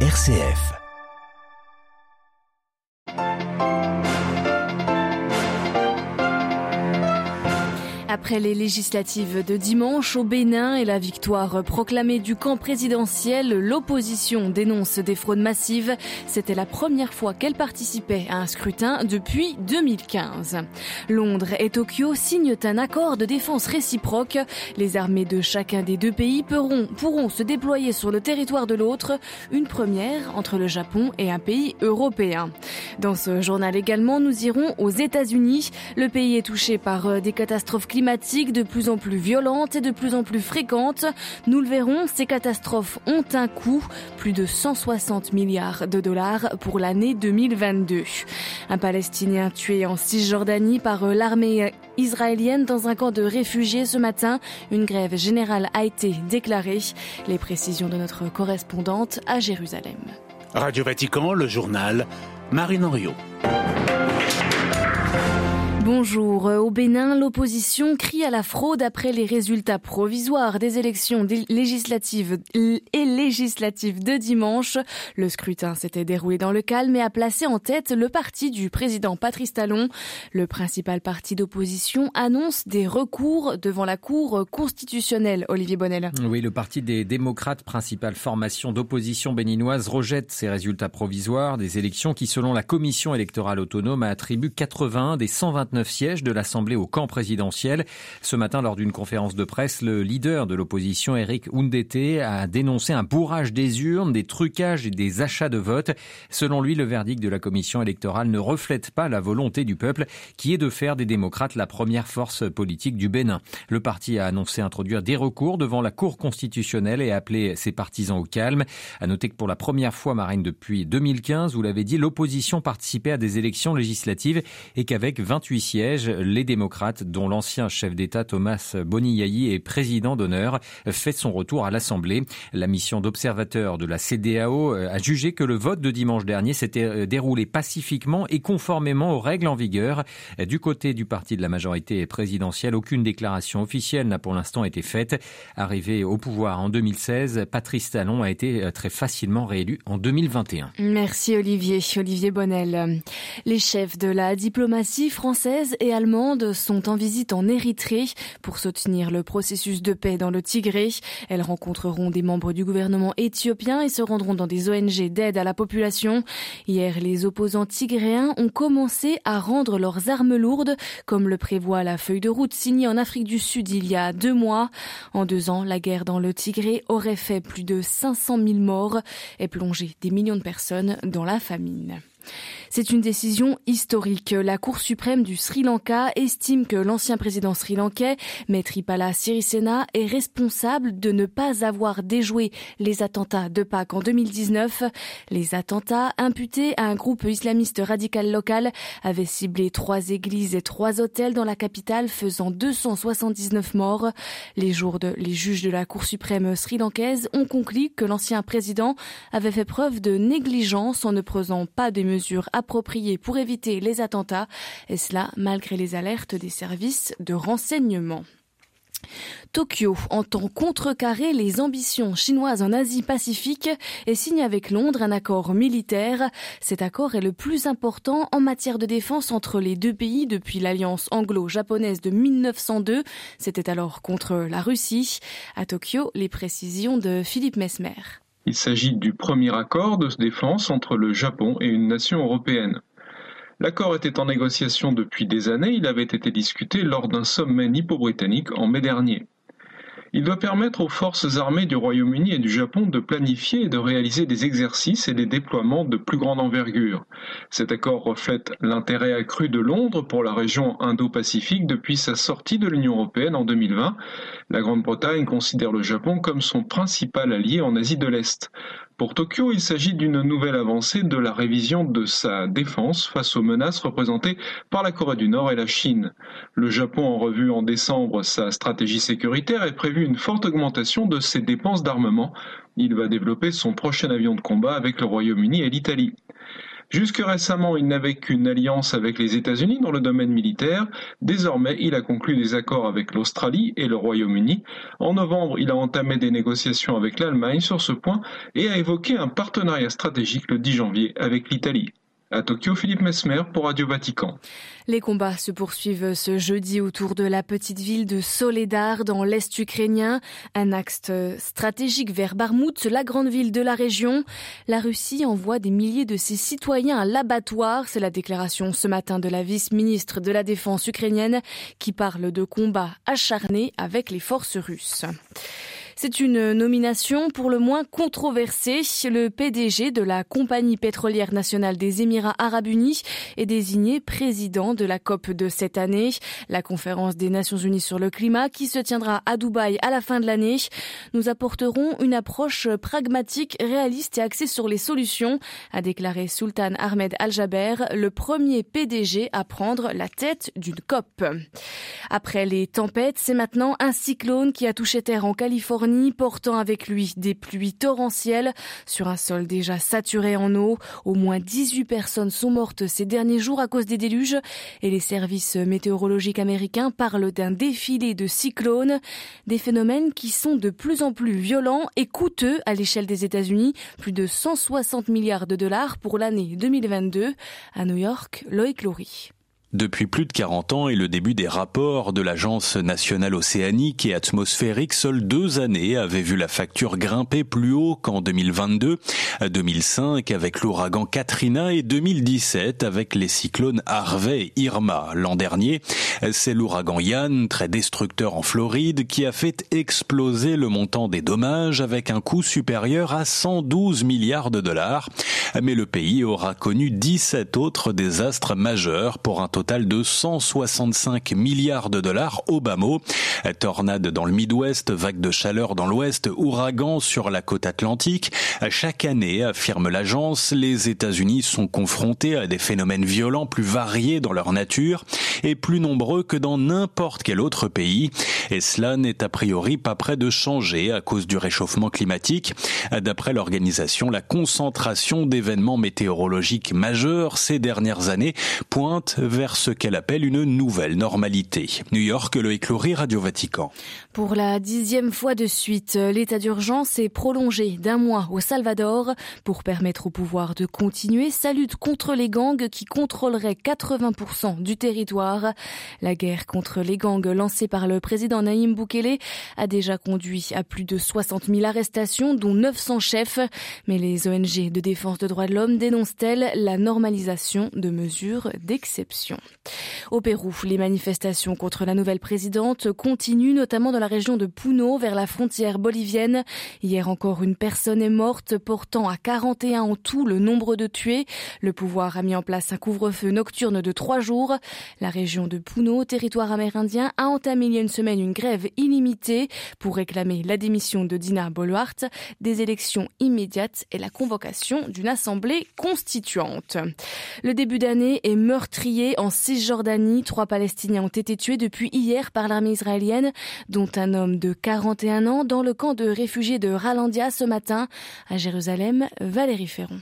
RCF. Après les législatives de dimanche au Bénin et la victoire proclamée du camp présidentiel, l'opposition dénonce des fraudes massives. C'était la première fois qu'elle participait à un scrutin depuis 2015. Londres et Tokyo signent un accord de défense réciproque. Les armées de chacun des deux pays pourront, se déployer sur le territoire de l'autre, une première entre le Japon et un pays européen. Dans ce journal également, nous irons aux États-Unis. Le pays est touché par euh, des catastrophes climatiques de plus en plus violentes et de plus en plus fréquentes. Nous le verrons, ces catastrophes ont un coût, plus de 160 milliards de dollars pour l'année 2022. Un Palestinien tué en Cisjordanie par l'armée israélienne dans un camp de réfugiés ce matin. Une grève générale a été déclarée. Les précisions de notre correspondante à Jérusalem. Radio Vatican, le journal Marine Henriot. Bonjour. Au Bénin, l'opposition crie à la fraude après les résultats provisoires des élections législatives et législatives de dimanche. Le scrutin s'était déroulé dans le calme et a placé en tête le parti du président Patrice Talon. Le principal parti d'opposition annonce des recours devant la Cour constitutionnelle. Olivier Bonnel. Oui, le parti des démocrates, principale formation d'opposition béninoise, rejette ces résultats provisoires des élections qui, selon la commission électorale autonome, attribue 81 des 129 sièges de l'Assemblée au camp présidentiel. Ce matin, lors d'une conférence de presse, le leader de l'opposition, Eric Oundete, a dénoncé un bourrage des urnes, des trucages et des achats de vote. Selon lui, le verdict de la commission électorale ne reflète pas la volonté du peuple, qui est de faire des démocrates la première force politique du Bénin. Le parti a annoncé introduire des recours devant la Cour constitutionnelle et appelé ses partisans au calme. À noter que pour la première fois, Marine, depuis 2015, vous l'avez dit, l'opposition participait à des élections législatives et qu'avec 28 siège, les démocrates, dont l'ancien chef d'État Thomas Boniyayi est président d'honneur, fait son retour à l'Assemblée. La mission d'observateur de la CDAO euh, a jugé que le vote de dimanche dernier s'était euh, déroulé pacifiquement et conformément aux règles en vigueur. Du côté du parti de la majorité présidentielle, aucune déclaration officielle n'a pour l'instant été faite. Arrivé au pouvoir en 2016, Patrice Talon a été euh, très facilement réélu en 2021. Merci Olivier. Olivier Bonnel. Les chefs de la diplomatie française et allemandes sont en visite en Érythrée pour soutenir le processus de paix dans le Tigré. Elles rencontreront des membres du gouvernement éthiopien et se rendront dans des ONG d'aide à la population. Hier, les opposants tigréens ont commencé à rendre leurs armes lourdes, comme le prévoit la feuille de route signée en Afrique du Sud il y a deux mois. En deux ans, la guerre dans le Tigré aurait fait plus de 500 000 morts et plongé des millions de personnes dans la famine. C'est une décision historique. La Cour suprême du Sri Lanka estime que l'ancien président sri-lankais, Maithripala Sirisena, est responsable de ne pas avoir déjoué les attentats de Pâques en 2019. Les attentats imputés à un groupe islamiste radical local avaient ciblé trois églises et trois hôtels dans la capitale, faisant 279 morts. Les, juges de la Cour suprême sri-lankaise ont conclu que l'ancien président avait fait preuve de négligence en ne prenant pas de mesures appropriées pour éviter les attentats, et cela malgré les alertes des services de renseignement. Tokyo entend contrecarrer les ambitions chinoises en Asie-Pacifique et signe avec Londres un accord militaire. Cet accord est le plus important en matière de défense entre les deux pays depuis l'alliance anglo-japonaise de 1902. C'était alors contre la Russie. À Tokyo, les précisions de Philippe Mesmer. Il s'agit du premier accord de défense entre le Japon et une nation européenne. L'accord était en négociation depuis des années, il avait été discuté lors d'un sommet nippo-britannique en mai dernier. Il doit permettre aux forces armées du Royaume-Uni et du Japon de planifier et de réaliser des exercices et des déploiements de plus grande envergure. Cet accord reflète l'intérêt accru de Londres pour la région Indo-Pacifique depuis sa sortie de l'Union européenne en 2020. La Grande-Bretagne considère le Japon comme son principal allié en Asie de l'Est. Pour Tokyo, il s'agit d'une nouvelle avancée de la révision de sa défense face aux menaces représentées par la Corée du Nord et la Chine. Le Japon a revu en décembre sa stratégie sécuritaire et prévu une forte augmentation de ses dépenses d'armement. Il va développer son prochain avion de combat avec le Royaume-Uni et l'Italie. Jusque récemment, il n'avait qu'une alliance avec les États-Unis dans le domaine militaire. Désormais, il a conclu des accords avec l'Australie et le Royaume-Uni. En novembre, il a entamé des négociations avec l'Allemagne sur ce point et a évoqué un partenariat stratégique le 10 janvier avec l'Italie. À Tokyo, Philippe Mesmer pour Radio Vatican. Les combats se poursuivent ce jeudi autour de la petite ville de Soledar dans l'est ukrainien, un axe stratégique vers Barmout, la grande ville de la région. La Russie envoie des milliers de ses citoyens à l'abattoir, c'est la déclaration ce matin de la vice-ministre de la Défense ukrainienne qui parle de combats acharnés avec les forces russes. C'est une nomination pour le moins controversée. Le PDG de la compagnie pétrolière nationale des Émirats arabes unis est désigné président de la COP de cette année, la conférence des Nations unies sur le climat qui se tiendra à Dubaï à la fin de l'année. Nous apporterons une approche pragmatique, réaliste et axée sur les solutions, a déclaré Sultan Ahmed Al-Jaber, le premier PDG à prendre la tête d'une COP. Après les tempêtes, c'est maintenant un cyclone qui a touché terre en Californie portant avec lui des pluies torrentielles sur un sol déjà saturé en eau. Au moins 18 personnes sont mortes ces derniers jours à cause des déluges et les services météorologiques américains parlent d'un défilé de cyclones, des phénomènes qui sont de plus en plus violents et coûteux à l'échelle des États-Unis, plus de 160 milliards de dollars pour l'année 2022. À New York, Loïc Loury. Depuis plus de 40 ans et le début des rapports de l'Agence nationale océanique et atmosphérique, seules deux années avaient vu la facture grimper plus haut qu'en 2022, 2005 avec l'ouragan Katrina et 2017 avec les cyclones Harvey et Irma. L'an dernier, c'est l'ouragan Yann, très destructeur en Floride, qui a fait exploser le montant des dommages avec un coût supérieur à 112 milliards de dollars. Mais le pays aura connu 17 autres désastres majeurs pour un total de 165 milliards de dollars au bas mot. Tornade dans le Midwest, vague de chaleur dans l'Ouest, ouragan sur la côte atlantique. Chaque année, affirme l'agence, les États-Unis sont confrontés à des phénomènes violents plus variés dans leur nature et plus nombreux que dans n'importe quel autre pays. Et cela n'est a priori pas près de changer à cause du réchauffement climatique. D'après l'organisation, la concentration d'événements météorologiques majeurs ces dernières années pointe vers ce qu'elle appelle une nouvelle normalité. New York, le éclorie Radio Vatican. Pour la dixième fois de suite, l'état d'urgence est prolongé d'un mois au Salvador pour permettre au pouvoir de continuer sa lutte contre les gangs qui contrôleraient 80% du territoire. La guerre contre les gangs lancée par le président Naïm Boukele a déjà conduit à plus de 60 000 arrestations, dont 900 chefs. Mais les ONG de défense des droits de l'homme dénoncent-elles la normalisation de mesures d'exception? Au Pérou, les manifestations contre la nouvelle présidente continuent, notamment dans la région de Puno, vers la frontière bolivienne. Hier encore, une personne est morte, portant à 41 en tout le nombre de tués. Le pouvoir a mis en place un couvre-feu nocturne de trois jours. La région de Puno, territoire amérindien, a entamé il y a une semaine une grève illimitée pour réclamer la démission de Dina Boluarte, des élections immédiates et la convocation d'une assemblée constituante. Le début d'année est meurtrier Cisjordanie. Trois Palestiniens ont été tués depuis hier par l'armée israélienne, dont un homme de 41 ans dans le camp de réfugiés de Ralandia ce matin. À Jérusalem, Valérie Ferron.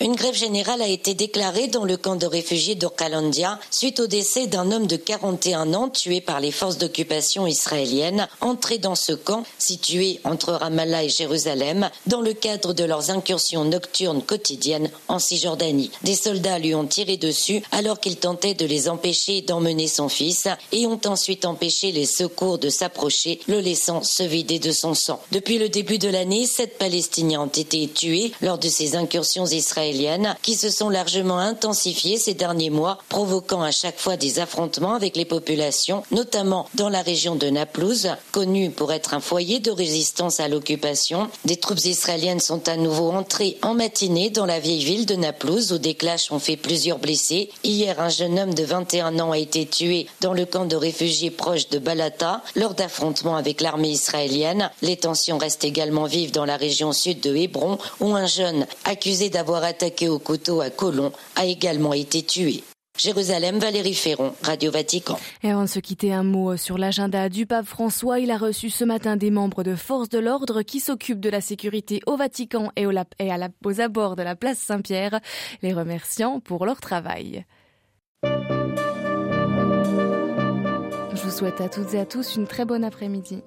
Une grève générale a été déclarée dans le camp de réfugiés d'Orkalandia suite au décès d'un homme de 41 ans tué par les forces d'occupation israéliennes entré dans ce camp situé entre Ramallah et Jérusalem dans le cadre de leurs incursions nocturnes quotidiennes en Cisjordanie. Des soldats lui ont tiré dessus alors qu'il tentait de les empêcher d'emmener son fils et ont ensuite empêché les secours de s'approcher, le laissant se vider de son sang. Depuis le début de l'année, sept Palestiniens ont été tués lors de ces incursions israéliennes qui se sont largement intensifiées ces derniers mois, provoquant à chaque fois des affrontements avec les populations, notamment dans la région de Naplouse, connue pour être un foyer de résistance à l'occupation. Des troupes israéliennes sont à nouveau entrées en matinée dans la vieille ville de Naplouse où des clashs ont fait plusieurs blessés. Hier, un jeune homme de 21 ans a été tué dans le camp de réfugiés proche de Balata lors d'affrontements avec l'armée israélienne. Les tensions restent également vives dans la région sud de Hébron où un jeune accusé d'avoir attaqué au couteau à Colomb, a également été tué. Jérusalem, Valérie Ferron, Radio Vatican. Et avant de se quitter, un mot sur l'agenda du pape François. Il a reçu ce matin des membres de forces de l'ordre qui s'occupent de la sécurité au Vatican et, aux abords de la place Saint-Pierre, les remerciant pour leur travail. Je vous souhaite à toutes et à tous une très bonne après-midi.